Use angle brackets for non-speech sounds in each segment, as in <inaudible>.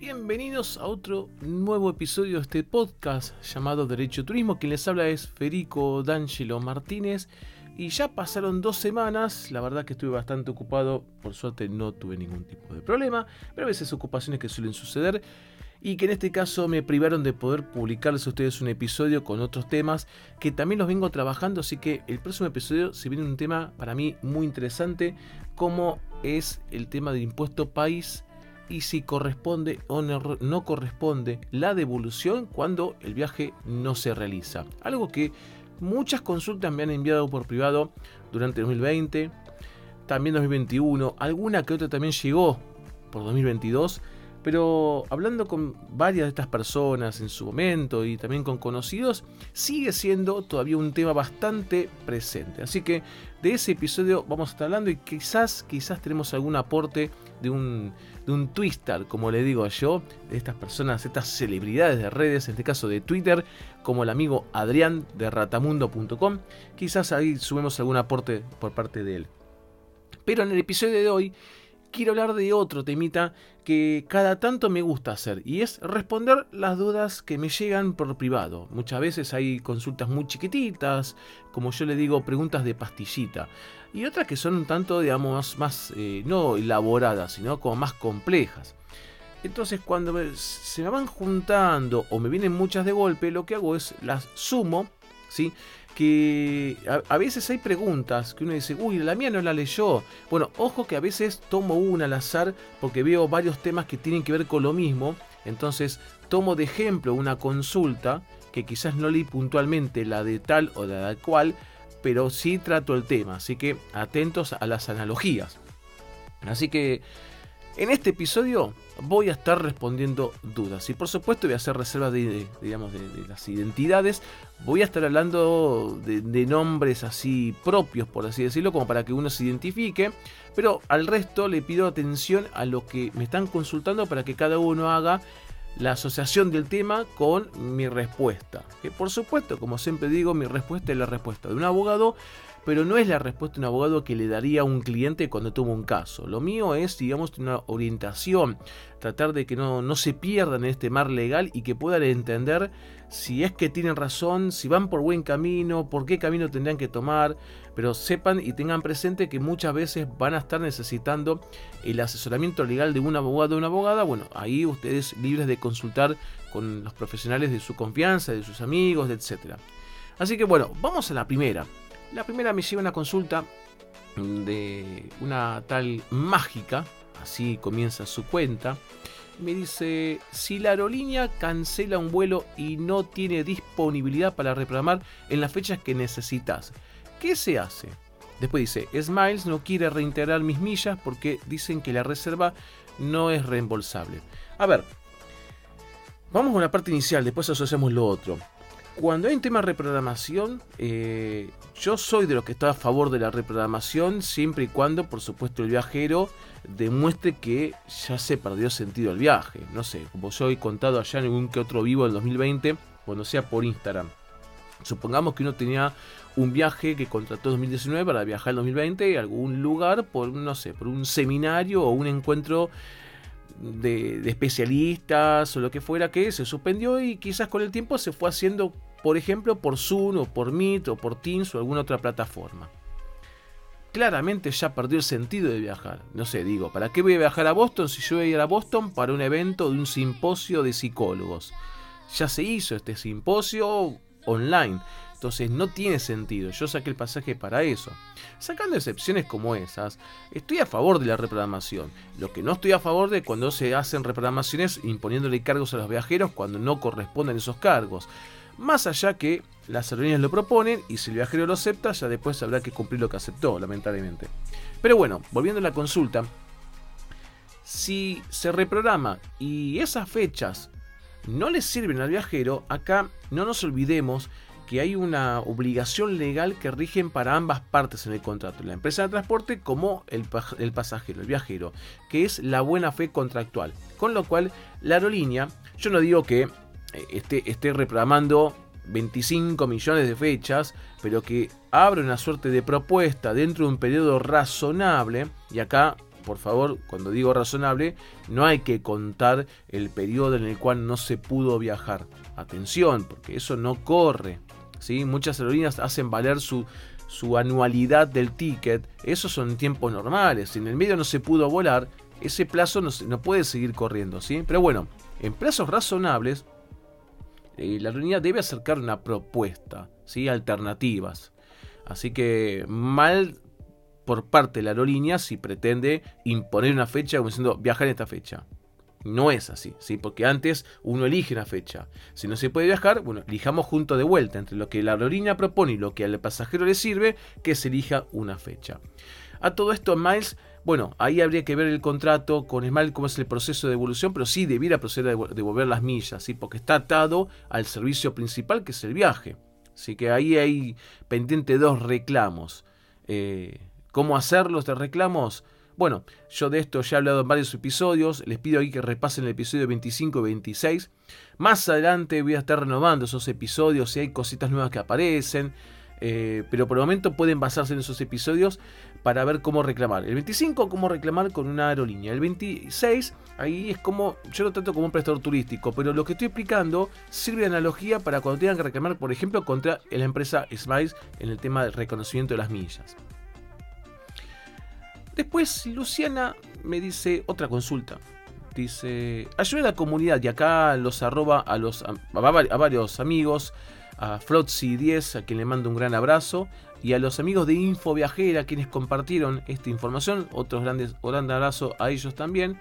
Bienvenidos a otro nuevo episodio de este podcast llamado Derecho Turismo. Quien les habla es Federico D'Angelo Martínez. Y ya pasaron dos semanas, la verdad que estuve bastante ocupado, por suerte no tuve ningún tipo de problema, pero a veces ocupaciones que suelen suceder. Y que en este caso me privaron de poder publicarles a ustedes un episodio con otros temas que también los vengo trabajando, así que el próximo episodio se viene un tema para mí muy interesante, como es el tema del impuesto país y si corresponde o no, corresponde la devolución cuando el viaje no se realiza. Algo que muchas consultas me han enviado por privado durante 2020, también 2021, alguna que otra también llegó por 2022 pero hablando con varias de estas personas en su momento y también con conocidos, sigue siendo todavía un tema bastante presente. Así que de ese episodio vamos a estar hablando y quizás, quizás tenemos algún aporte de un, de un twister, como le digo yo, de estas personas, estas celebridades de redes, en este caso de Twitter, como el amigo Adrián de ratamundo.com. Quizás ahí subimos algún aporte por parte de él. Pero en el episodio de hoy quiero hablar de otro temita que cada tanto me gusta hacer y es responder las dudas que me llegan por privado. Muchas veces hay consultas muy chiquititas, como yo le digo, preguntas de pastillita. Y otras que son un tanto, digamos, más, eh, no elaboradas, sino como más complejas. Entonces cuando se me van juntando o me vienen muchas de golpe, lo que hago es las sumo, ¿sí? que a, veces hay preguntas que uno dice, uy, la mía no la leyó. Bueno, ojo que a veces tomo una al azar porque veo varios temas que tienen que ver con lo mismo. Entonces tomo de ejemplo una consulta que quizás no leí puntualmente la de tal o la de cual, pero sí trato el tema. Así que atentos a las analogías. Así que en este episodio voy a estar respondiendo dudas y por supuesto voy a hacer reserva de, digamos, de, las identidades. Voy a estar hablando de, nombres así propios, por así decirlo, como para que uno se identifique. Pero al resto le pido atención a lo que me están consultando para que cada uno haga la asociación del tema con mi respuesta. Que por supuesto, como siempre digo, mi respuesta es la respuesta de un abogado pero no es la respuesta de un abogado que le daría a un cliente cuando toma un caso. Lo mío es, digamos, una orientación, tratar de que no, no se pierdan en este mar legal y que puedan entender si es que tienen razón, si van por buen camino, por qué camino tendrían que tomar, pero sepan y tengan presente que muchas veces van a estar necesitando el asesoramiento legal de un abogado o una abogada. Bueno, ahí ustedes libres de consultar con los profesionales de su confianza, de sus amigos, etc. Así que bueno, vamos a la primera. La primera me lleva una consulta de una tal mágica, así comienza su cuenta. Me dice, si la aerolínea cancela un vuelo y no tiene disponibilidad para reprogramar en las fechas que necesitas, ¿qué se hace? Después dice, Smiles no quiere reintegrar mis millas porque dicen que la reserva no es reembolsable. A ver, vamos con la parte inicial, después asociamos lo otro. Cuando hay un tema de reprogramación, eh, yo soy de los que está a favor de la reprogramación siempre y cuando, por supuesto, el viajero demuestre que ya se perdió sentido el viaje. No sé, como yo he contado allá en algún que otro vivo del 2020, cuando sea por Instagram. Supongamos que uno tenía un viaje que contrató en 2019 para viajar en 2020 a algún lugar por, no sé, por un seminario o un encuentro de, especialistas o lo que fuera que se suspendió y quizás con el tiempo se fue haciendo, por ejemplo, por Zoom o por Meet o por Teams o alguna otra plataforma. Claramente ya perdió el sentido de viajar. No sé, digo, ¿para qué voy a viajar a Boston si yo voy a ir a Boston para un evento de un simposio de psicólogos? Ya se hizo este simposio online. Entonces no tiene sentido. Yo saqué el pasaje para eso. Sacando excepciones como esas, estoy a favor de la reprogramación. Lo que no estoy a favor de cuando se hacen reprogramaciones imponiéndole cargos a los viajeros cuando no corresponden esos cargos. Más allá que las aerolíneas lo proponen y si el viajero lo acepta, ya después habrá que cumplir lo que aceptó, lamentablemente. Pero bueno, volviendo a la consulta, si se reprograma y esas fechas no le sirven al viajero, acá no nos olvidemos que hay una obligación legal que rigen para ambas partes en el contrato, la empresa de transporte como el, pasajero, el viajero, que es la buena fe contractual. Con lo cual, la aerolínea, yo no digo que eh, esté, esté reprogramando 25 millones de fechas, pero que abre una suerte de propuesta dentro de un periodo razonable, y acá por favor, cuando digo razonable, no hay que contar el periodo en el cual no se pudo viajar. Atención, porque eso no corre. ¿Sí? Muchas aerolíneas hacen valer su, su anualidad del ticket. Esos son tiempos normales. Si en el medio no se pudo volar, ese plazo no, no puede seguir corriendo. ¿sí? Pero bueno, en plazos razonables, eh, la aerolínea debe acercar una propuesta, ¿sí? alternativas. Así que mal por parte de la aerolínea si pretende imponer una fecha como diciendo viajar en esta fecha. No es así, ¿sí? porque antes uno elige una fecha. Si no se puede viajar, bueno, elijamos junto de vuelta entre lo que la aerolínea propone y lo que al pasajero le sirve, que se elija una fecha. A todo esto, Miles, bueno, ahí habría que ver el contrato con Smile, cómo es el proceso de evolución, pero sí debiera proceder a devolver las millas, ¿sí? porque está atado al servicio principal que es el viaje. Así que ahí hay pendiente dos reclamos. Eh, ¿Cómo hacerlo estos reclamos? Bueno, yo de esto ya he hablado en varios episodios, les pido ahí que repasen el episodio 25 y 26. Más adelante voy a estar renovando esos episodios si hay cositas nuevas que aparecen, eh, pero por el momento pueden basarse en esos episodios para ver cómo reclamar. El 25, cómo reclamar con una aerolínea. El 26, ahí es como, yo lo trato como un prestador turístico, pero lo que estoy explicando sirve de analogía para cuando tengan que reclamar, por ejemplo, contra la empresa Smiles en el tema del reconocimiento de las millas. Después Luciana me dice otra consulta. Dice, ayuda a la comunidad y acá los arroba a, los, a, varios amigos, a Flotzy10, a quien le mando un gran abrazo, y a los amigos de Info Viajera, quienes compartieron esta información, otros grandes, gran abrazo a ellos también.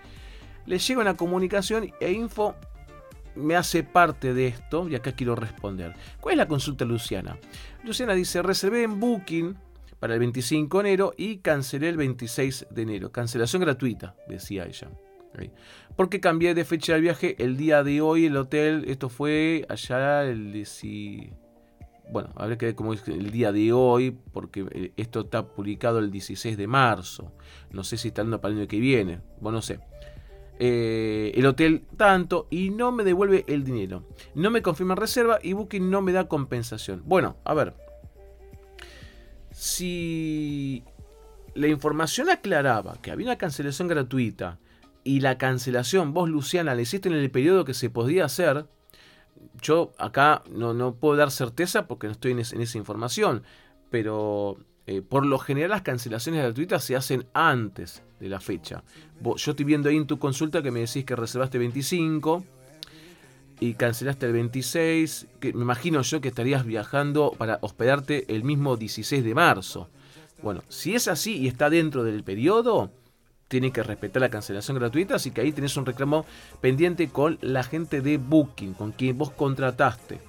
Les llega una comunicación e Info me hace parte de esto y acá quiero responder. ¿Cuál es la consulta Luciana? Luciana dice, reservé en Booking para el 25 de enero y cancelé el 26 de enero. Cancelación gratuita, decía ella. Porque cambié de fecha del viaje el día de hoy, el hotel, esto fue allá el Bueno, habría que ver cómo es el día de hoy, porque eh, esto está publicado el 16 de marzo. No sé si está dando para el año que viene. Bueno, no sé. Eh, el hotel tanto y no me devuelve el dinero. No me confirma reserva y Booking no me da compensación. Bueno, a ver, si la información aclaraba que había una cancelación gratuita y la cancelación vos, Luciana, la hiciste en el periodo que se podía hacer, yo acá no, no puedo dar certeza porque no estoy en, esa información, pero eh, por lo general las cancelaciones gratuitas se hacen antes de la fecha. yo estoy viendo ahí en tu consulta que me decís que reservaste 25 y cancelaste el 26, que me imagino yo que estarías viajando para hospedarte el mismo 16 de marzo. Bueno, si es así y está dentro del periodo, tiene que respetar la cancelación gratuita, así que ahí tenés un reclamo pendiente con la gente de Booking, con quien vos contrataste.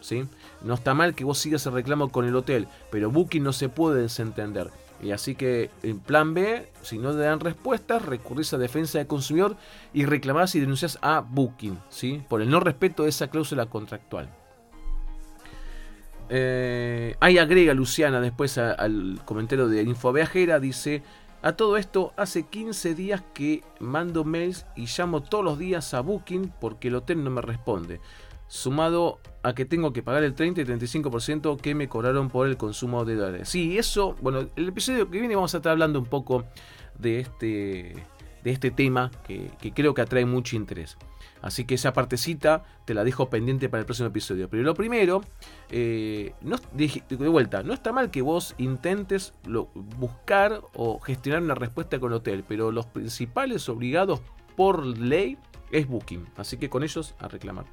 ¿sí? No está mal que vos sigas el reclamo con el hotel, pero Booking no se puede desentender. Y así que en plan B, si no te dan respuestas, recurrís a defensa del consumidor y reclamás y denuncias a Booking, ¿sí? Por el no respeto de esa cláusula contractual. Eh, ahí agrega Luciana después al comentario de Info Viajera, dice, a todo esto hace 15 días que mando mails y llamo todos los días a Booking porque el hotel no me responde sumado a que tengo que pagar el 30 y 35% que me cobraron por el consumo de dólares. Sí, eso, bueno, el episodio que viene vamos a estar hablando un poco de este, de este tema que, creo que atrae mucho interés. Así que esa partecita te la dejo pendiente para el próximo episodio. Pero lo primero, eh, de, vuelta, no está mal que vos intentes buscar o gestionar una respuesta con hotel, pero los principales obligados por ley es Booking. Así que con ellos a reclamar.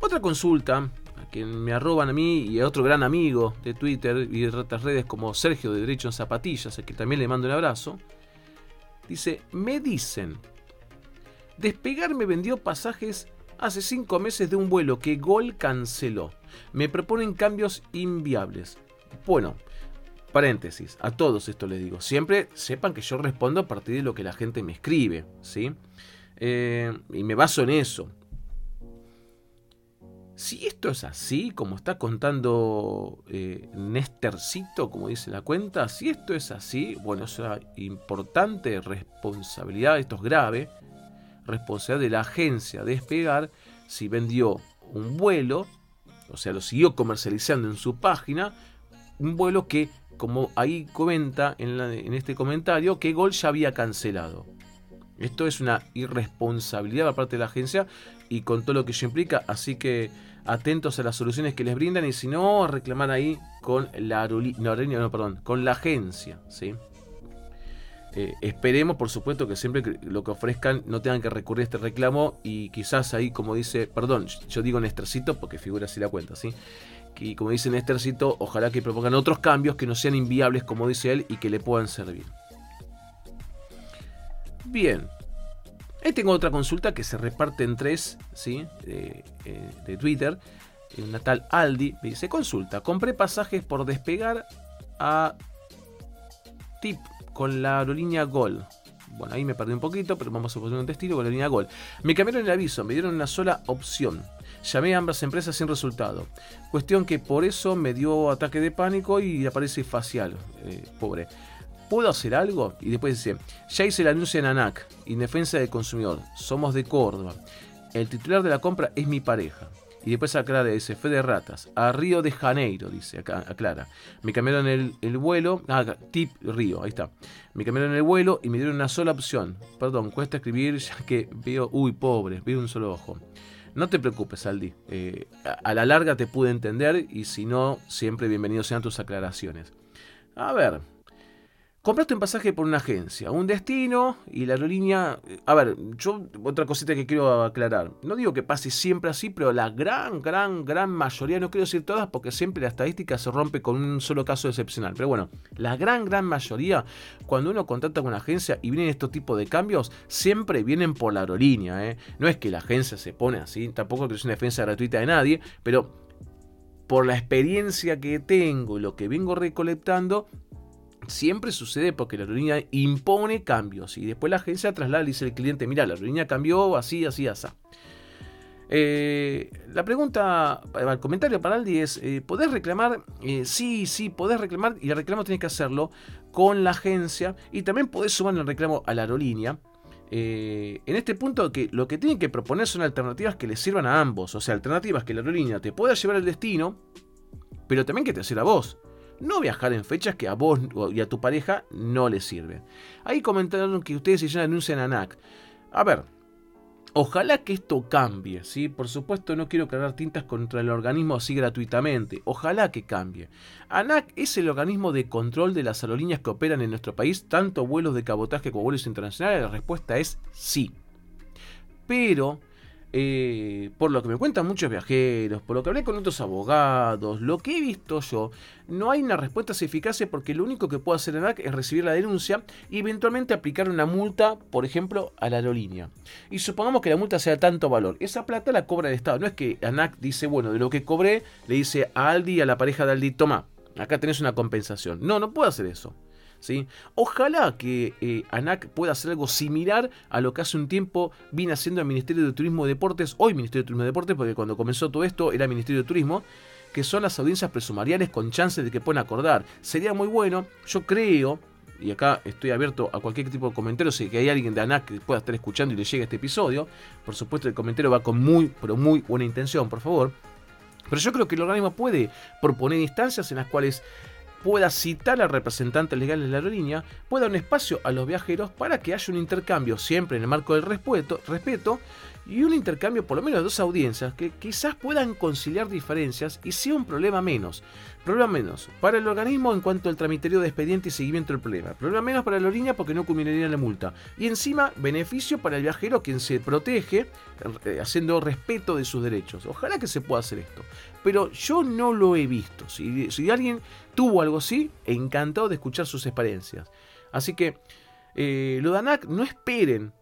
Otra consulta, a quien me arroban a mí y a otro gran amigo de Twitter y de otras redes como Sergio de Derecho en Zapatillas, a que también le mando un abrazo, dice, me dicen, Despegar me vendió pasajes hace cinco meses de un vuelo que Gol canceló. Me proponen cambios inviables. Bueno, paréntesis, a todos esto les digo. Siempre sepan que yo respondo a partir de lo que la gente me escribe, ¿sí? Eh, y me baso en eso. Si esto es así, como está contando eh, como dice la cuenta, si esto es así, bueno, es una importante responsabilidad, esto es grave, responsabilidad de la agencia de despegar si vendió un vuelo, o sea, lo siguió comercializando en su página, un vuelo que como ahí comenta en, en este comentario, que Gol ya había cancelado. Esto es una irresponsabilidad por parte de la agencia y con todo lo que ello implica, así que atentos a las soluciones que les brindan y si no, reclamar ahí con la no, perdón, con la agencia, ¿sí? Eh, esperemos, por supuesto, que siempre lo que ofrezcan no tengan que recurrir a este reclamo y quizás ahí, como dice, perdón, yo digo Nestercito porque figura así la cuenta, ¿sí? Y como dice Nestercito, ojalá que propongan otros cambios que no sean inviables, como dice él, y que le puedan servir. Bien. Ahí tengo otra consulta que se reparte en tres, ¿sí? De, eh, Twitter. Una tal Aldi me dice, consulta, compré pasajes por despegar a Tip con la aerolínea Gol. Bueno, ahí me perdí un poquito, pero vamos a poner un destino con la línea Gol. Me cambiaron el aviso, me dieron una sola opción. Llamé a ambas empresas sin resultado. Cuestión que por eso me dio ataque de pánico y aparece facial. Eh, pobre. ¿Puedo hacer algo? Y después dice, ya hice el anuncio en ANAC, Indefensa del Consumidor. Somos de Córdoba. El titular de la compra es mi pareja. Y después aclara, dice, fe de ratas, a Río de Janeiro, dice, acá, aclara. Me cambiaron el, el vuelo, ah, tip Río, ahí está. Me cambiaron el vuelo y me dieron una sola opción. Perdón, cuesta escribir ya que veo, uy, pobre, veo un solo ojo. No te preocupes, Aldi. Eh, a, la larga te pude entender y si no, siempre bienvenidos sean tus aclaraciones. A ver, Compraste un pasaje por una agencia, un destino y la aerolínea... A ver, yo otra cosita que quiero aclarar. No digo que pase siempre así, pero la gran, gran, gran mayoría, no quiero decir todas porque siempre la estadística se rompe con un solo caso excepcional. Pero bueno, la gran, gran mayoría, cuando uno contacta con una agencia y vienen estos tipos de cambios, siempre vienen por la aerolínea. ¿eh? No es que la agencia se pone así, tampoco que es una defensa gratuita de nadie, pero por la experiencia que tengo y lo que vengo recolectando, siempre sucede porque la aerolínea impone cambios y después la agencia traslada y dice al cliente, mira, la aerolínea cambió así, así, así. Eh, la pregunta, el comentario para Aldi es, eh, ¿podés reclamar? Eh, sí, sí, podés reclamar y el reclamo tienes que hacerlo con la agencia y también podés sumar el reclamo a la aerolínea. en este punto que lo que tienen que proponer son alternativas que les sirvan a ambos, o sea, alternativas que la aerolínea te pueda llevar al destino, pero también que te sirva a vos no viajar en fechas que a vos y a tu pareja no les sirven. Ahí comentaron que ustedes ya anuncian ANAC. A ver, ojalá que esto cambie, ¿sí? Por supuesto no quiero cargar tintas contra el organismo así gratuitamente. Ojalá que cambie. ANAC es el organismo de control de las aerolíneas que operan en nuestro país, tanto vuelos de cabotaje como vuelos internacionales. La respuesta es sí. Pero eh, por lo que me cuentan muchos viajeros, por lo que hablé con otros abogados, lo que he visto yo, no hay una respuesta eficaz porque lo único que puede hacer ANAC es recibir la denuncia y eventualmente aplicar una multa, por ejemplo, a la aerolínea. Y supongamos que la multa sea tanto valor. Esa plata la cobra el Estado. No es que ANAC dice, bueno, de lo que cobré, le dice a Aldi, a la pareja de Aldi, toma, acá tenés una compensación. No, no puede hacer eso. Ojalá que eh, ANAC pueda hacer algo similar a lo que hace un tiempo vine haciendo el Ministerio de Turismo y Deportes, hoy Ministerio de Turismo y Deportes, porque cuando comenzó todo esto era Ministerio de Turismo, que son las audiencias presumariales con chances de que puedan acordar. Sería muy bueno, yo creo, y acá estoy abierto a cualquier tipo de comentario, si hay alguien de ANAC que pueda estar escuchando y le llegue este episodio, por supuesto el comentario va con muy, pero muy buena intención, por favor. Pero yo creo que el organismo puede proponer instancias en las cuales pueda citar al representante legal de la aerolínea, pueda dar un espacio a los viajeros para que haya un intercambio siempre en el marco del respeto, respeto y un intercambio por lo menos de dos audiencias que quizás puedan conciliar diferencias y sea un problema menos. Problema menos para el organismo en cuanto al tramiterio de expediente y seguimiento del problema. Problema menos para la aerolínea porque no culminaría la multa. Y encima, beneficio para el viajero quien se protege eh, haciendo respeto de sus derechos. Ojalá que se pueda hacer esto. Pero yo no lo he visto. Si, alguien tuvo algo así, encantado de escuchar sus experiencias. Así que, eh, lo no esperen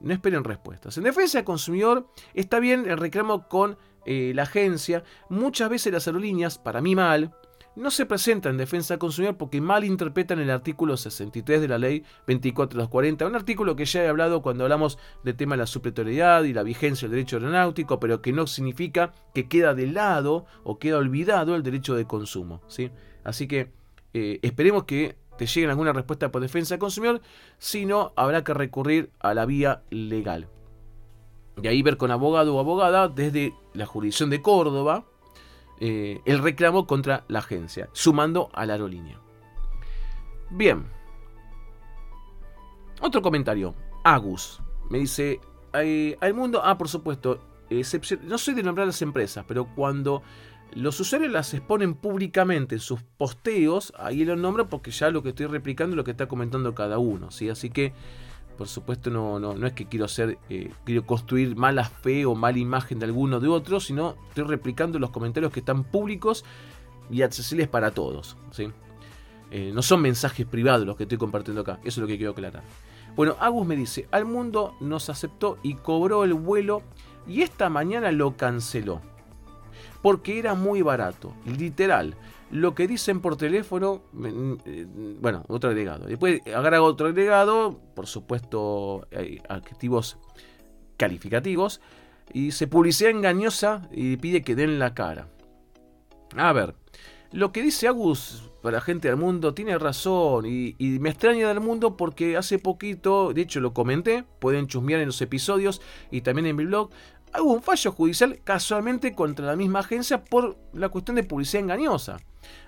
no esperen respuestas. En defensa del consumidor está bien el reclamo con eh, la agencia. Muchas veces las aerolíneas, para mí mal, no se presentan en defensa del consumidor porque mal interpretan el artículo 63 de la ley 2440, un artículo que ya he hablado cuando hablamos del tema de la supletoriedad y la vigencia del derecho aeronáutico, pero que no significa que queda de lado o queda olvidado el derecho de consumo. ¿sí? Así que eh, esperemos que te lleguen alguna respuesta por defensa del consumidor, si no, habrá que recurrir a la vía legal. Y ahí ver con abogado o abogada desde la jurisdicción de Córdoba eh, el reclamo contra la agencia, sumando a la aerolínea. Bien. Otro comentario. Agus me dice, al mundo, ah, por supuesto, no soy de nombrar las empresas, pero cuando los usuarios las exponen públicamente en sus posteos, ahí lo nombro porque ya lo que estoy replicando es lo que está comentando cada uno, ¿sí? Así que, por supuesto, no, no, no es que quiero hacer, eh, quiero construir mala fe o mala imagen de alguno de otro, sino estoy replicando los comentarios que están públicos y accesibles para todos, ¿sí? Eh, no son mensajes privados los que estoy compartiendo acá, eso es lo que quiero aclarar. Bueno, Agus me dice, al mundo nos aceptó y cobró el vuelo y esta mañana lo canceló. Porque era muy barato, literal. Lo que dicen por teléfono, eh, bueno, otro agregado. Después agrega otro agregado, por supuesto, hay adjetivos calificativos. Y se publicidad engañosa y pide que den la cara. A ver, lo que dice Agus para la gente del mundo tiene razón y, me extraña del mundo porque hace poquito, de hecho lo comenté, pueden chusmear en los episodios y también en mi blog, hubo un fallo judicial casualmente contra la misma agencia por la cuestión de publicidad engañosa.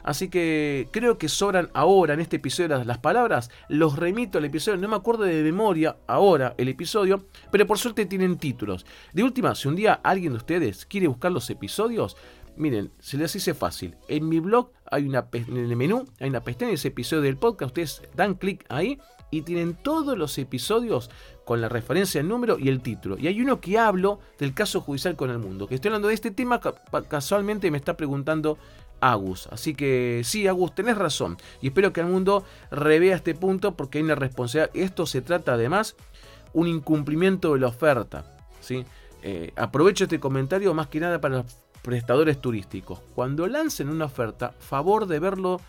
Así que creo que sobran ahora en este episodio las, palabras. Los remito al episodio. No me acuerdo de memoria ahora el episodio. Pero por suerte tienen títulos. De última, si un día alguien de ustedes quiere buscar los episodios, Miren, se les dice fácil. En mi blog hay una en el menú, hay una pestaña, ese episodio del podcast. Ustedes dan clic ahí y tienen todos los episodios con la referencia, el número y el título. Y hay uno que hablo del caso judicial con el mundo. Que estoy hablando de este tema, casualmente me está preguntando Agus. Así que sí, Agus, tenés razón. Y espero que el mundo revea este punto porque hay una responsabilidad. Esto se trata además un incumplimiento de la oferta. ¿sí? Eh, aprovecho este comentario más que nada para prestadores turísticos. Cuando lancen una oferta, favor de verlo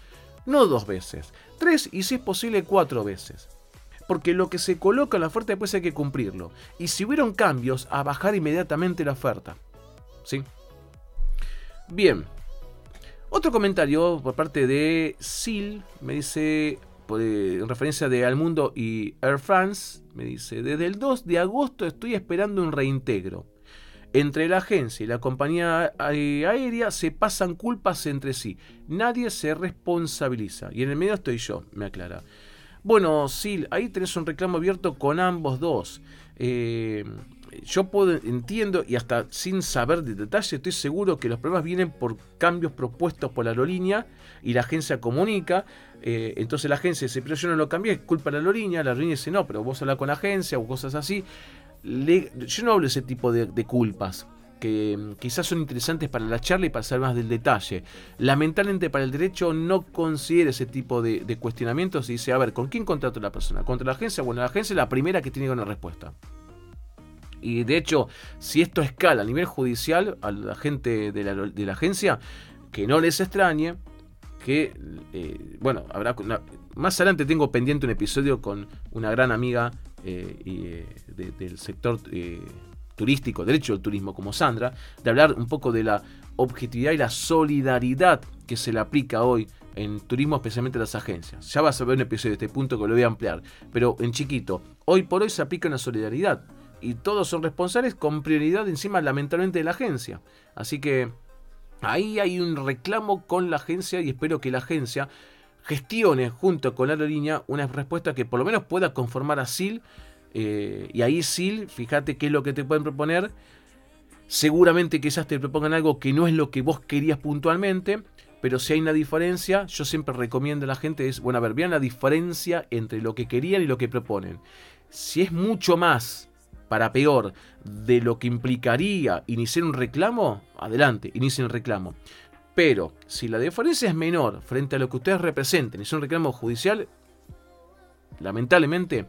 no dos veces, tres y si es posible cuatro veces. Porque lo que se coloca en la oferta después hay que cumplirlo. Y si hubieron cambios, a bajar inmediatamente la oferta. ¿Sí? Bien. Otro comentario por parte de Sil me dice, en referencia de Al Mundo y Air France, me dice, desde el 2 de agosto estoy esperando un reintegro. Entre la agencia y la compañía aérea se pasan culpas entre sí. Nadie se responsabiliza. Y en el medio estoy yo, me aclara. Bueno, Sil, ahí tenés un reclamo abierto con ambos dos. Eh, yo puedo, entiendo y hasta sin saber de detalle estoy seguro que los problemas vienen por cambios propuestos por la aerolínea y la agencia comunica. Eh, entonces la agencia dice, pero yo no lo cambié, es culpa de la aerolínea. La aerolínea dice, no, pero vos hablas con la agencia o cosas así yo no hablo de ese tipo de, culpas que mm, quizás son interesantes para la charla y para saber más del detalle. Lamentablemente para el derecho no considera ese tipo de, cuestionamientos y dice, a ver, ¿con quién contrato la persona? ¿Contra la agencia? Bueno, la agencia es la primera que tiene una respuesta. Y de hecho, si esto escala a nivel judicial a la gente de la, agencia, que no les extrañe, que, eh, bueno, habrá... más adelante tengo pendiente un episodio con una gran amiga eh, eh, del sector eh, turístico, derecho al turismo como Sandra, de hablar un poco de la objetividad y la solidaridad que se le aplica hoy en turismo, especialmente a las agencias. Ya vas a ver un episodio de este punto que lo voy a ampliar, pero en chiquito, hoy por hoy se aplica una solidaridad y todos son responsables con prioridad encima lamentablemente de la agencia. Así que ahí hay un reclamo con la agencia y espero que la agencia gestione junto con la aerolínea una respuesta que por lo menos pueda conformar a SIL. Eh, y ahí SIL, fíjate qué es lo que te pueden proponer. Seguramente quizás te propongan algo que no es lo que vos querías puntualmente. Pero si hay una diferencia, yo siempre recomiendo a la gente es, bueno, a ver, vean la diferencia entre lo que querían y lo que proponen. Si es mucho más para peor de lo que implicaría iniciar un reclamo, adelante, inicien el reclamo. Pero si la diferencia es menor frente a lo que ustedes representen y es un reclamo judicial, lamentablemente,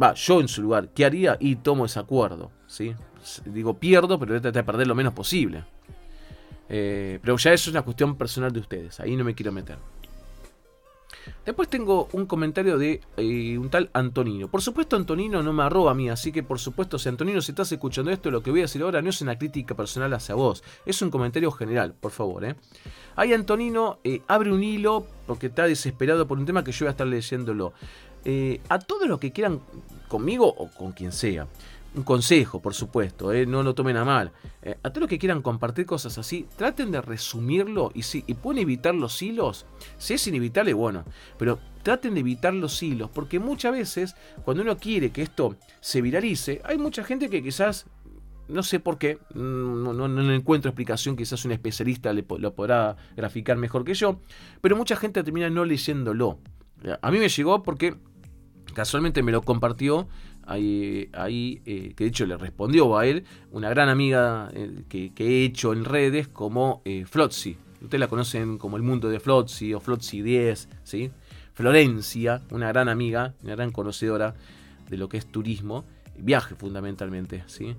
va, yo en su lugar, ¿qué haría? Y tomo ese acuerdo. ¿sí? Digo, pierdo, pero voy a tratar de perder lo menos posible. Eh, pero ya eso es una cuestión personal de ustedes, ahí no me quiero meter. Después tengo un comentario de eh, un tal Antonino. Por supuesto, Antonino no me arroba a mí, así que por supuesto, si Antonino, si estás escuchando esto, lo que voy a decir ahora no es una crítica personal hacia vos, es un comentario general, por favor. ¿eh? Ahí Antonino eh, abre un hilo porque está desesperado por un tema que yo voy a estar leyéndolo. eh, a todos los que quieran conmigo o con quien sea. Un consejo, por supuesto, eh, no lo tomen a mal. Eh, a todos los que quieran compartir cosas así, traten de resumirlo y si y pueden evitar los hilos, si es inevitable, bueno, pero traten de evitar los hilos, porque muchas veces cuando uno quiere que esto se viralice, hay mucha gente que quizás no sé por qué, no, no, encuentro explicación, quizás un especialista le, lo podrá graficar mejor que yo, pero mucha gente termina no leyéndolo. A mí me llegó porque casualmente me lo compartió ahí, ahí eh, que de hecho le respondió a él, una gran amiga eh, que, he hecho en redes como eh, Flotzi. Ustedes la conocen como el mundo de Flotzi o Flotzi 10, ¿sí? Florencia, una gran amiga, una gran conocedora de lo que es turismo, viaje fundamentalmente, ¿sí?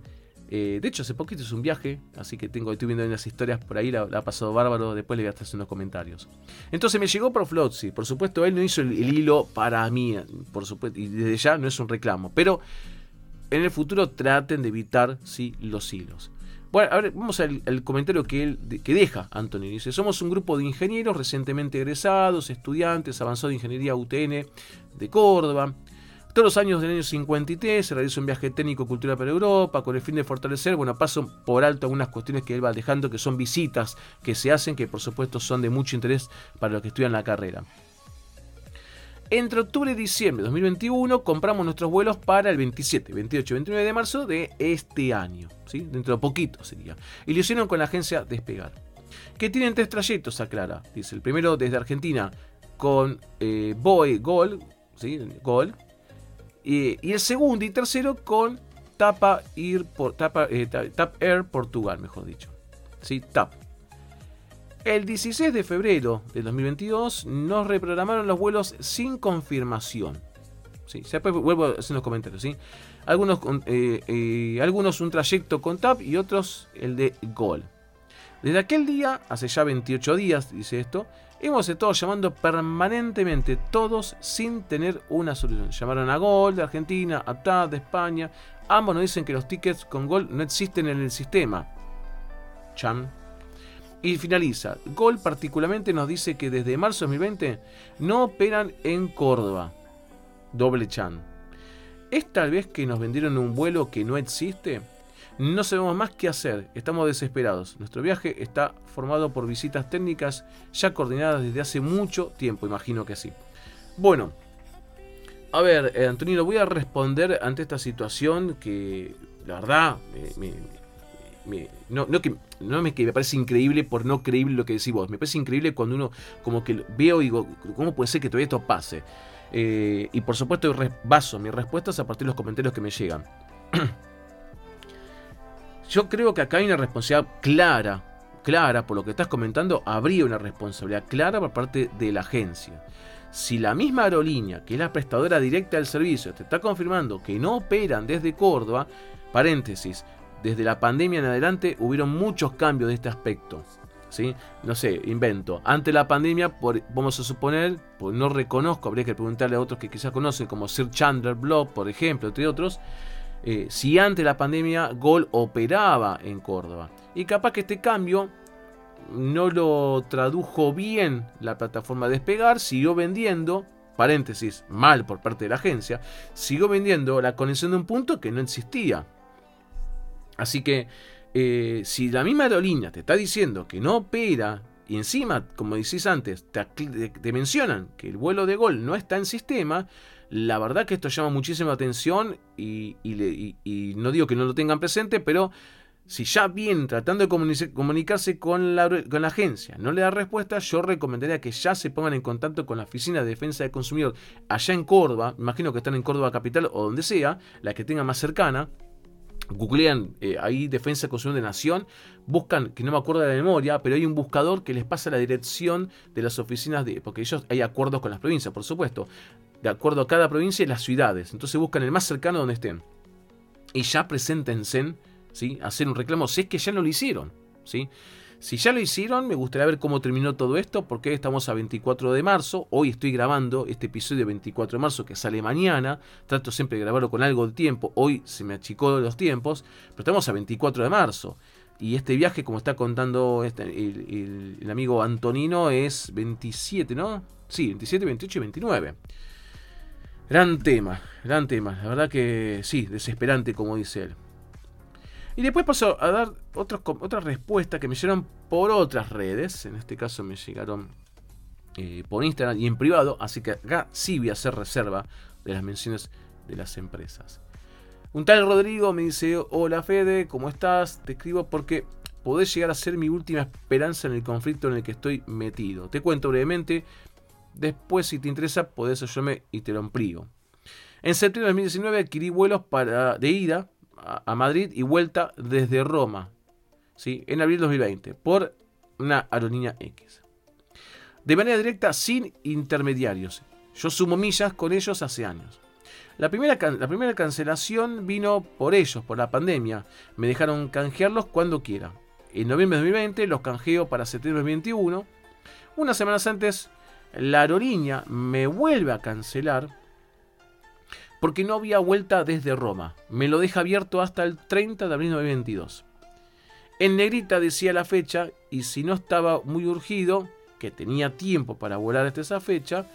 Eh, de hecho, hace poquito es un viaje, así que tengo, estoy viendo unas historias por ahí, la, ha pasado bárbaro, después le voy a hacer unos comentarios. Entonces me llegó por Flotzi, por supuesto, él no hizo el, hilo para mí, por supuesto, y desde ya no es un reclamo, pero en el futuro traten de evitar sí, los hilos. Bueno, a ver, vamos al, comentario que, él, que deja Anthony. Dice, somos un grupo de ingenieros recientemente egresados, estudiantes, avanzados de ingeniería UTN de Córdoba. Todos los años del año 53 se realiza un viaje técnico cultural para Europa con el fin de fortalecer, bueno, paso por alto algunas cuestiones que él va dejando, que son visitas que se hacen, que por supuesto son de mucho interés para los que estudian la carrera. Entre octubre y diciembre de 2021 compramos nuestros vuelos para el 27, 28 y 29 de marzo de este año. ¿sí? Dentro de poquito sería. Y lo hicieron con la agencia Despegar. Que tienen tres trayectos, aclara. Dice, el primero desde Argentina con eh, Gol, ¿sí? Gol, y el segundo y tercero con Tapa Air, por, eh, Tap Air Portugal, mejor dicho. ¿Sí? TAP. El 16 de febrero de 2022 nos reprogramaron los vuelos sin confirmación. ¿Sí? Vuelvo a hacer los comentarios. ¿sí? Algunos, eh, eh, algunos un trayecto con TAP y otros el de Gol. Desde aquel día, hace ya 28 días, dice esto, Hemos estado llamando permanentemente, todos sin tener una solución. Llamaron a Gol de Argentina, a TAD de España. Ambos nos dicen que los tickets con Gol no existen en el sistema. Chan. Y finaliza. Gol particularmente nos dice que desde marzo de 2020 no operan en Córdoba. Doble Chan. ¿Es tal vez que nos vendieron un vuelo que no existe? No sabemos más qué hacer, estamos desesperados. Nuestro viaje está formado por visitas técnicas ya coordinadas desde hace mucho tiempo, imagino que sí. Bueno, a ver, eh, Antonino, voy a responder ante esta situación que la verdad no, que, no me, que me parece increíble por no creíble lo que decís vos. Me parece increíble cuando uno como que veo y digo, ¿cómo puede ser que todavía esto pase? Eh, y por supuesto baso mis respuestas a partir de los comentarios que me llegan. <clears throat> Yo creo que acá hay una responsabilidad clara, clara, por lo que estás comentando, habría una responsabilidad clara por parte de la agencia. Si la misma aerolínea, que es la prestadora directa del servicio, te está confirmando que no operan desde Córdoba, paréntesis, desde la pandemia en adelante hubieron muchos cambios de este aspecto. ¿sí? No sé, invento. Ante la pandemia, vamos a suponer, pues no reconozco, habría que preguntarle a otros que quizás conocen, como Sir Chandler Block, por ejemplo, entre otros, eh, si antes de la pandemia Gol operaba en Córdoba. Y capaz que este cambio no lo tradujo bien la plataforma Despegar, siguió vendiendo, paréntesis, mal por parte de la agencia, siguió vendiendo la conexión de un punto que no existía. Así que eh, si la misma aerolínea te está diciendo que no opera y encima, como decís antes, te, mencionan que el vuelo de Gol no está en sistema, la verdad que esto llama muchísima atención y, no digo que no lo tengan presente, pero si ya vienen tratando de comunicarse con la, agencia, no le da respuesta, yo recomendaría que ya se pongan en contacto con la Oficina de Defensa del Consumidor allá en Córdoba, imagino que están en Córdoba Capital o donde sea, la que tenga más cercana, googlean eh, ahí Defensa del Consumidor de Nación, buscan, que no me acuerdo de la memoria, pero hay un buscador que les pasa la dirección de las oficinas de, porque ellos hay acuerdos con las provincias, por supuesto, de acuerdo a cada provincia y las ciudades. Entonces buscan el más cercano donde estén. Y ya preséntense, ¿sí? Hacer un reclamo, si es que ya no lo hicieron, ¿sí? Si ya lo hicieron, me gustaría ver cómo terminó todo esto, porque estamos a 24 de marzo. Hoy estoy grabando este episodio 24 de marzo que sale mañana. Trato siempre de grabarlo con algo de tiempo. Hoy se me achicó los tiempos, pero estamos a 24 de marzo. Y este viaje, como está contando este, el, el amigo Antonino, es 27, ¿no? Sí, 27, 28 y 29. Gran tema, gran tema. La verdad que sí, desesperante, como dice él. Y después pasó a dar otras otra respuestas que me llegaron por otras redes. En este caso me llegaron eh, por Instagram y en privado. Así que acá sí voy a hacer reserva de las menciones de las empresas. Un tal Rodrigo me dice, hola Fede, ¿cómo estás? Te escribo porque podés llegar a ser mi última esperanza en el conflicto en el que estoy metido. Te cuento brevemente, después si te interesa podés ayudarme y te lo amplío. En septiembre de 2019 adquirí vuelos para, de ida a, Madrid y vuelta desde Roma, ¿sí? en abril de 2020, por una aerolínea X. De manera directa, sin intermediarios. Yo sumo millas con ellos hace años. La primera, la primera cancelación vino por ellos, por la pandemia. Me dejaron canjearlos cuando quiera. En noviembre de 2020 los canjeo para septiembre de 2021. Unas semanas antes, la aerolínea me vuelve a cancelar porque no había vuelta desde Roma. Me lo deja abierto hasta el 30 de abril de 2022. En negrita decía la fecha y si no estaba muy urgido, que tenía tiempo para volar hasta esa fecha,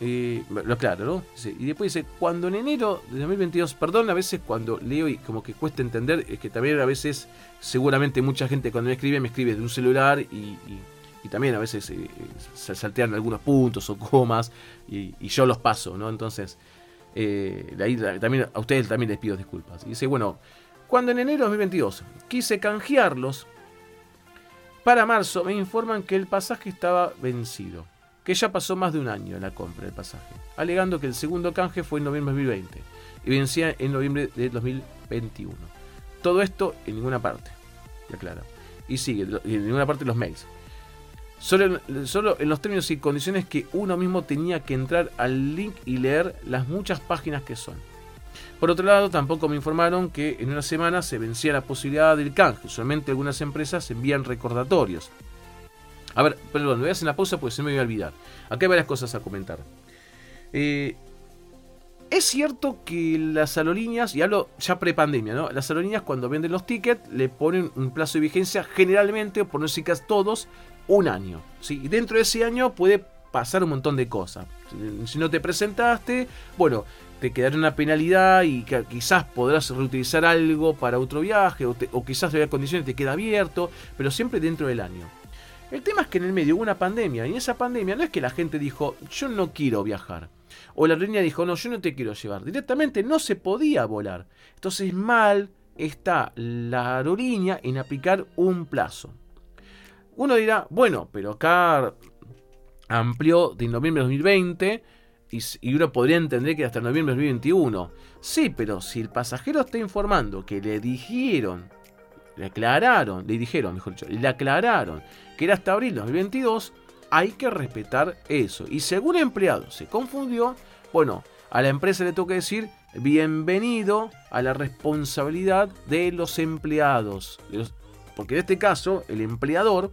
eh, lo claro, ¿no? y después dice, cuando en enero de 2022, perdón, a veces cuando leo y como que cuesta entender, es que también a veces, seguramente mucha gente cuando me escribe, me escribe de un celular y, también a veces eh, se saltean algunos puntos o comas y, yo los paso, ¿no? Entonces, eh, ahí también, a ustedes también les pido disculpas. Y dice, bueno, cuando en enero de 2022 quise canjearlos, para marzo me informan que el pasaje estaba vencido que ya pasó más de un año en la compra del pasaje, alegando que el segundo canje fue en noviembre de 2020 y vencía en noviembre de 2021. Todo esto en ninguna parte, aclara. Y sigue, en ninguna parte los mails. Solo en, solo en los términos y condiciones que uno mismo tenía que entrar al link y leer las muchas páginas que son. Por otro lado, tampoco me informaron que en una semana se vencía la posibilidad del canje. Solamente algunas empresas envían recordatorios. A ver, perdón, voy a hacer una pausa porque se me voy a olvidar. Acá hay varias cosas a comentar. Eh, es cierto que las aerolíneas, y hablo ya pre-pandemia, ¿no? Las aerolíneas cuando venden los tickets le ponen un plazo de vigencia generalmente, por no decir casi todos, un año. ¿sí? Y dentro de ese año puede pasar un montón de cosas. Si no te presentaste, bueno, te quedará una penalidad y quizás podrás reutilizar algo para otro viaje o, quizás de condiciones te queda abierto, pero siempre dentro del año. El tema es que en el medio hubo una pandemia y en esa pandemia no es que la gente dijo yo no quiero viajar. O la línea dijo no, yo no te quiero llevar. Directamente no se podía volar. Entonces mal está la aerolínea en aplicar un plazo. Uno dirá, bueno, pero acá amplió de noviembre de 2020 y, y, uno podría entender que hasta noviembre de 2021. Sí, pero si el pasajero está informando que le dijeron, le aclararon, le dijeron, mejor dicho, le aclararon que era hasta abril de 2022, hay que respetar eso. Y según el empleado se confundió, bueno, a la empresa le toca decir bienvenido a la responsabilidad de los empleados. porque en este caso, el empleador,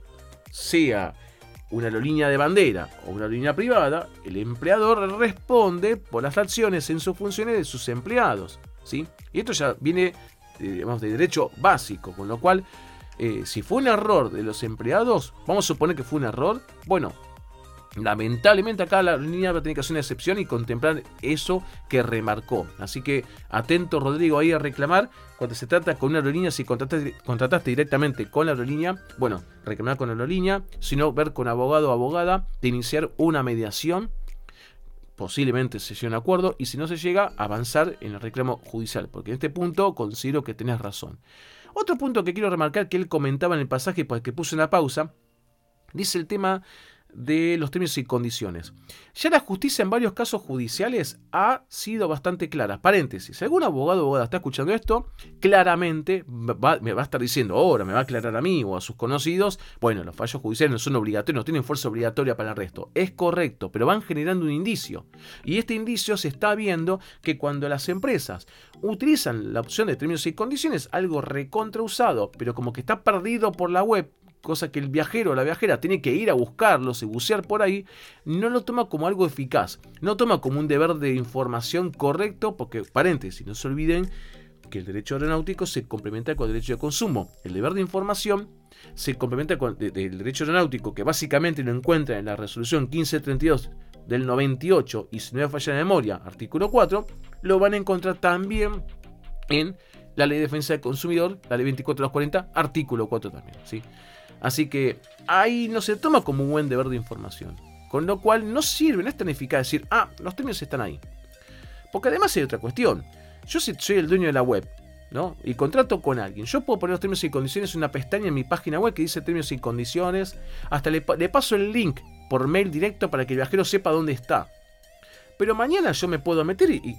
sea una aerolínea de bandera o una aerolínea privada, el empleador responde por las acciones en sus funciones de sus empleados. ¿sí? Y esto ya viene digamos, de derecho básico, con lo cual eh, si fue un error de los empleados, vamos a suponer que fue un error, bueno, lamentablemente acá la línea va a tener que hacer una excepción y contemplar eso que remarcó. Así que atento Rodrigo ahí a reclamar cuando se trata con una aerolínea, si contrataste, contrataste directamente con la aerolínea, bueno, reclamar con la aerolínea, sino ver con abogado o abogada de iniciar una mediación posiblemente se llegue a un acuerdo y si no se llega, avanzar en el reclamo judicial, porque en este punto considero que tenés razón. Otro punto que quiero remarcar que él comentaba en el pasaje, pues que puse una pausa, dice el tema de los términos y condiciones. Ya la justicia en varios casos judiciales ha sido bastante clara. Paréntesis, si algún abogado o abogada está escuchando esto, claramente me va a estar diciendo, ahora me va a aclarar a mí o a sus conocidos, bueno, los fallos judiciales no son obligatorios, no tienen fuerza obligatoria para el resto. Es correcto, pero van generando un indicio. Y este indicio se está viendo que cuando las empresas utilizan la opción de términos y condiciones, algo recontrausado, pero como que está perdido por la web, cosa que el viajero o la viajera tiene que ir a buscarlos y bucear por ahí, no lo toma como algo eficaz, no toma como un deber de información correcto, porque, paréntesis, no se olviden que el derecho aeronáutico se complementa con el derecho de consumo. El deber de información se complementa con el derecho aeronáutico, que básicamente lo encuentra en la resolución 1532 del 98 y si no me falla la memoria, artículo 4, lo van a encontrar también en la Ley de Defensa del Consumidor, la Ley 2440, artículo 4 también. ¿sí? Así que ahí no se toma como un buen deber de información. Con lo cual no sirve, no es tan eficaz decir, ah, los términos están ahí. Porque además hay otra cuestión. Yo si soy el dueño de la web, ¿no? Y contrato con alguien. Yo puedo poner los términos y condiciones en una pestaña en mi página web que dice términos y condiciones. Hasta le, paso el link por mail directo para que el viajero sepa dónde está. Pero mañana yo me puedo meter y,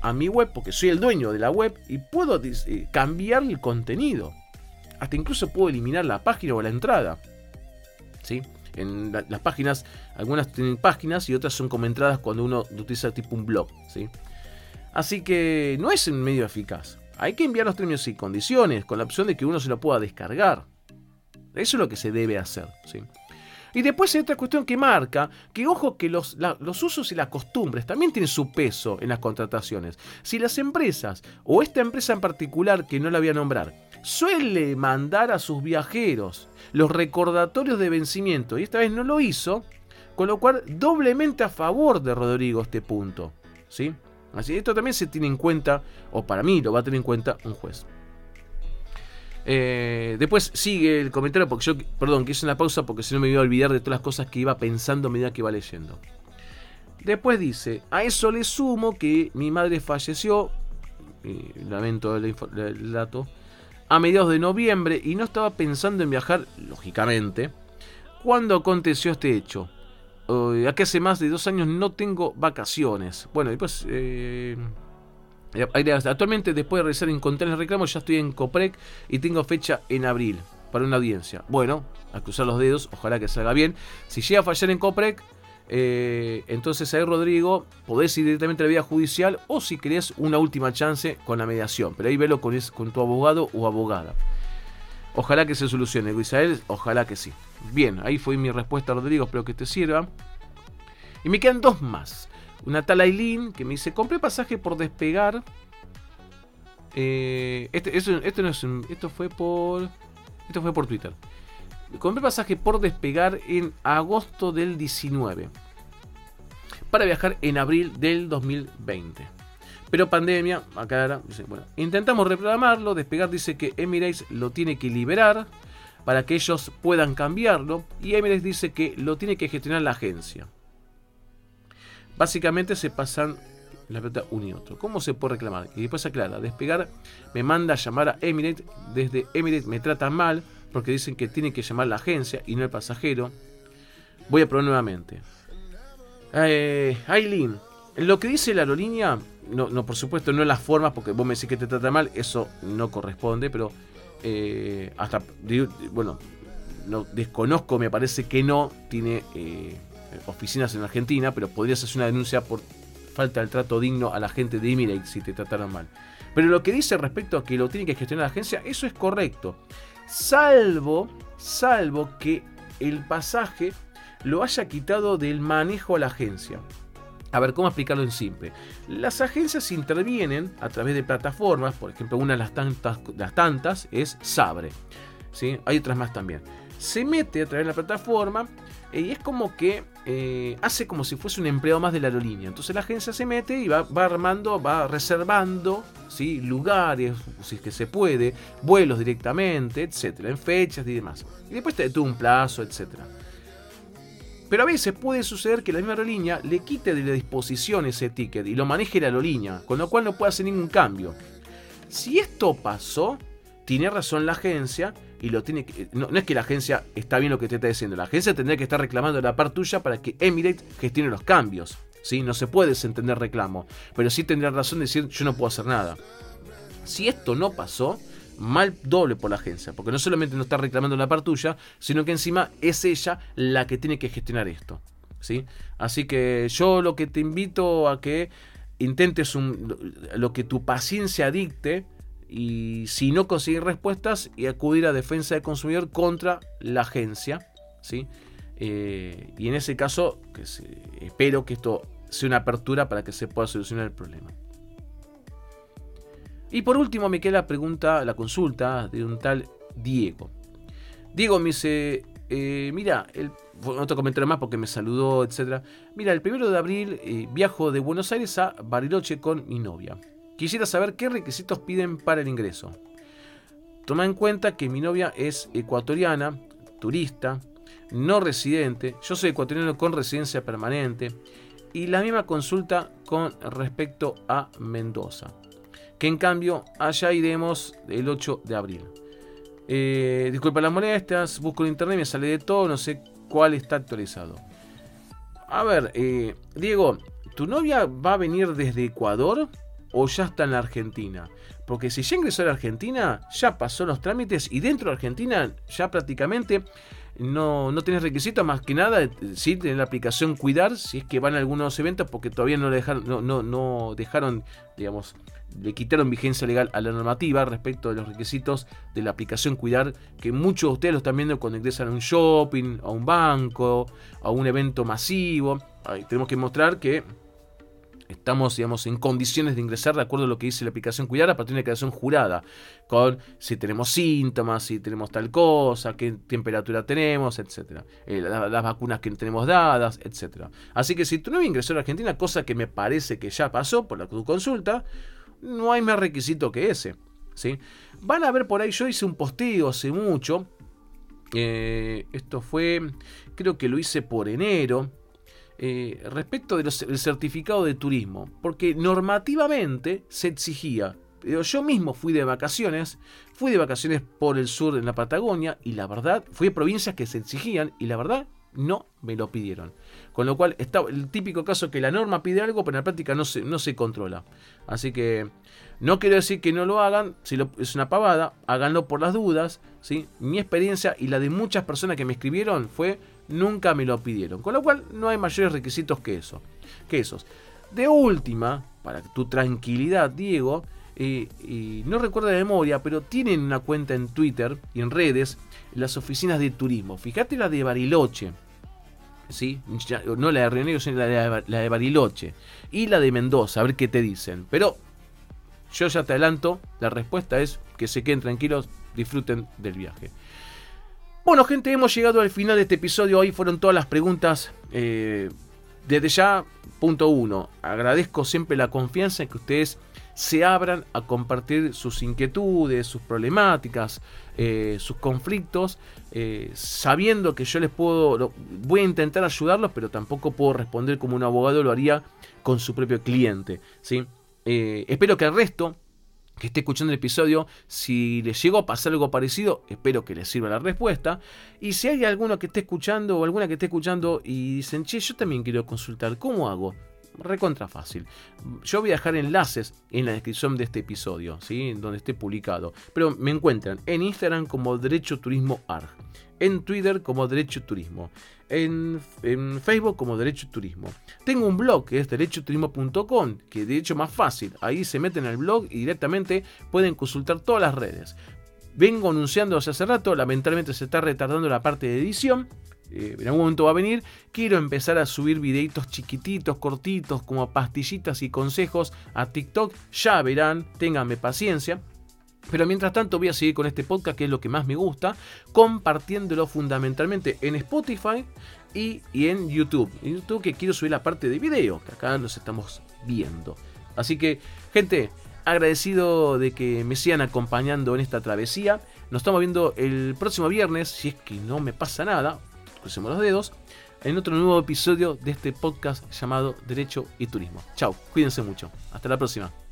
a mi web, porque soy el dueño de la web, y puedo eh, cambiar el contenido. Hasta incluso puedo eliminar la página o la entrada. ¿Sí? En las páginas, algunas tienen páginas y otras son como entradas cuando uno utiliza tipo un blog. ¿sí? Así que no es un medio eficaz. Hay que enviar los términos y condiciones con la opción de que uno se lo pueda descargar. Eso es lo que se debe hacer. ¿sí? Y después hay otra cuestión que marca que, ojo, que los, los, usos y las costumbres también tienen su peso en las contrataciones. Si las empresas, o esta empresa en particular que no la voy a nombrar, suele mandar a sus viajeros los recordatorios de vencimiento y esta vez no lo hizo, con lo cual doblemente a favor de Rodrigo este punto. ¿sí? Así esto también se tiene en cuenta, o para mí lo va a tener en cuenta un juez. Eh, después sigue el comentario, porque yo, perdón, que hice una pausa porque si no me iba a olvidar de todas las cosas que iba pensando a medida que iba leyendo. Después dice, a eso le sumo que mi madre falleció, lamento el, el dato, a mediados de noviembre y no estaba pensando en viajar, lógicamente, cuando aconteció este hecho. Uh, aquí hace más de dos años no tengo vacaciones. Bueno, después... Eh, actualmente, después de realizar incontables reclamos, ya estoy en Coprec y tengo fecha en abril para una audiencia. Bueno, a cruzar los dedos, ojalá que salga bien. Si llega a fallar en Coprec, eh, entonces ahí Rodrigo, podés ir directamente a la vía judicial o si querés una última chance con la mediación. Pero ahí velo con, tu abogado o abogada. Ojalá que se solucione, Isael, ojalá que sí. Bien, ahí fue mi respuesta, Rodrigo, espero que te sirva. Y me quedan dos más. Una tal Aileen que me dice, compré pasaje por despegar. Eh, este, esto, no es esto fue por... Esto fue por Twitter. Compré pasaje por despegar en agosto del 19 para viajar en abril del 2020. Pero pandemia, acá bueno, intentamos reprogramarlo, despegar dice que Emirates lo tiene que liberar para que ellos puedan cambiarlo y Emirates dice que lo tiene que gestionar la agencia. Básicamente se pasan la plata uno y otro. ¿Cómo se puede reclamar? Y después aclara, despegar me manda a llamar a Emirates, desde Emirates me trata mal, porque dicen que tiene que llamar la agencia y no el pasajero. Voy a probar nuevamente. Eh, Aileen, lo que dice la aerolínea, no, no, por supuesto, no las formas, porque vos me decís que te trata mal, eso no corresponde, pero eh, hasta, bueno, no, desconozco, me parece que no tiene eh, oficinas en Argentina, pero podrías hacer una denuncia por falta del trato digno a la gente de Emirates si te trataron mal. Pero lo que dice respecto a que lo tiene que gestionar la agencia, eso es correcto. Salvo, salvo que el pasaje lo haya quitado del manejo a la agencia. A ver, ¿cómo explicarlo en simple? Las agencias intervienen a través de plataformas, por ejemplo, una de las tantas, las tantas es Sabre. ¿sí? Hay otras más también. Se mete a través de la plataforma eh, y es como que eh, hace como si fuese un empleado más de la aerolínea. Entonces la agencia se mete y va, armando, va reservando ¿sí? lugares, si es que se puede, vuelos directamente, etcétera, en fechas y demás. Y después te tuvo un plazo, etcétera. Pero a veces puede suceder que la misma aerolínea le quite de la disposición ese ticket y lo maneje la aerolínea, con lo cual no puede hacer ningún cambio. Si esto pasó, tiene razón la agencia y lo tiene que, no, es que la agencia está bien lo que te está diciendo, la agencia tendría que estar reclamando la parte tuya para que Emirates gestione los cambios. ¿sí? No se puede desentender reclamo, pero sí tendría razón de decir yo no puedo hacer nada. Si esto no pasó, mal doble por la agencia, porque no solamente no está reclamando la parte tuya, sino que encima es ella la que tiene que gestionar esto. ¿sí? Así que yo lo que te invito a que intentes lo que tu paciencia dicte y si no consigues respuestas y acudir a defensa del consumidor contra la agencia. ¿sí? Eh, y en ese caso, espero que esto sea una apertura para que se pueda solucionar el problema. Y por último me queda la pregunta, la consulta de un tal Diego. Diego me dice, eh, mira, el, otro comentario más porque me saludó, etc. Mira, el primero de abril eh, viajo de Buenos Aires a Bariloche con mi novia. Quisiera saber qué requisitos piden para el ingreso. Toma en cuenta que mi novia es ecuatoriana, turista, no residente. Yo soy ecuatoriano con residencia permanente. Y la misma consulta con respecto a Mendoza. Que en cambio allá iremos el 8 de abril. Eh, disculpa las molestias, busco en internet, me sale de todo, no sé cuál está actualizado. A ver, eh, Diego, ¿tu novia va a venir desde Ecuador o ya está en la Argentina? Porque si ya ingresó a la Argentina, ya pasó los trámites y dentro de Argentina ya prácticamente no, no tenés requisitos más que nada, sí, tener la aplicación Cuidar, si es que van a algunos eventos, porque todavía no dejaron, no, no, no dejaron, digamos, le quitaron vigencia legal a la normativa respecto de los requisitos de la aplicación Cuidar, que muchos de ustedes lo están viendo cuando ingresan a un shopping, a un banco, a un evento masivo. tenemos que mostrar que estamos, digamos, en condiciones de ingresar de acuerdo a lo que dice la aplicación Cuidar a partir de una declaración jurada, con si tenemos síntomas, si tenemos tal cosa, qué temperatura tenemos, etcétera, eh, las vacunas que tenemos dadas, etcétera. Así que si tú no ingresó a la Argentina, cosa que me parece que ya pasó por la tu consulta, no hay más requisito que ese. ¿sí? Van a ver por ahí, yo hice un posteo hace mucho. Eh, esto fue, creo que lo hice por enero. Eh, respecto del certificado de turismo, porque normativamente se exigía. Yo mismo fui de vacaciones, fui de vacaciones por el sur en la Patagonia y la verdad, fui a provincias que se exigían y la verdad no me lo pidieron. Con lo cual está el típico caso que la norma pide algo, pero en la práctica no se, no se controla. Así que no quiero decir que no lo hagan, si es una pavada, háganlo por las dudas. ¿sí? Mi experiencia y la de muchas personas que me escribieron fue nunca me lo pidieron. Con lo cual no hay mayores requisitos que eso. Que esos. De última, para tu tranquilidad, Diego, eh, no recuerdo de memoria, pero tienen una cuenta en Twitter y en redes, las oficinas de turismo. Fíjate la de Bariloche. ¿Sí? no la de Río Negro, sino la de, la de Bariloche. Y la de Mendoza, a ver qué te dicen. Pero yo ya te adelanto, la respuesta es que se queden tranquilos, disfruten del viaje. Bueno, gente, hemos llegado al final de este episodio. Ahí fueron todas las preguntas. Eh, desde ya, punto uno. Agradezco siempre la confianza en que ustedes se abran a compartir sus inquietudes, sus problemáticas, eh, sus conflictos, eh, sabiendo que yo les puedo, voy a intentar ayudarlos, pero tampoco puedo responder como un abogado lo haría con su propio cliente. ¿sí? espero que el resto que esté escuchando el episodio, si les llegó a pasar algo parecido, espero que les sirva la respuesta. Y si hay alguno que esté escuchando o alguna que esté escuchando y dicen, che, yo también quiero consultar, ¿cómo hago? recontra fácil. Yo voy a dejar enlaces en la descripción de este episodio, ¿sí? donde esté publicado. Pero me encuentran en Instagram como Derecho Turismo ARG, en Twitter como Derecho Turismo, en, Facebook como Derecho Turismo. Tengo un blog que es derechoturismo.com, que de hecho más fácil. Ahí se meten al blog y directamente pueden consultar todas las redes. Vengo anunciando hace rato, lamentablemente se está retardando la parte de edición, eh, en algún momento va a venir, quiero empezar a subir videitos chiquititos, cortitos, como pastillitas y consejos a TikTok. Ya verán, ténganme paciencia. Pero mientras tanto voy a seguir con este podcast, que es lo que más me gusta, compartiéndolo fundamentalmente en Spotify y, en YouTube. En YouTube que quiero subir la parte de video, que acá los estamos viendo. Así que, gente, agradecido de que me sigan acompañando en esta travesía. Nos estamos viendo el próximo viernes, si es que no me pasa nada crucemos los dedos, en otro nuevo episodio de este podcast llamado Derecho y Turismo. Chao, cuídense mucho. Hasta la próxima.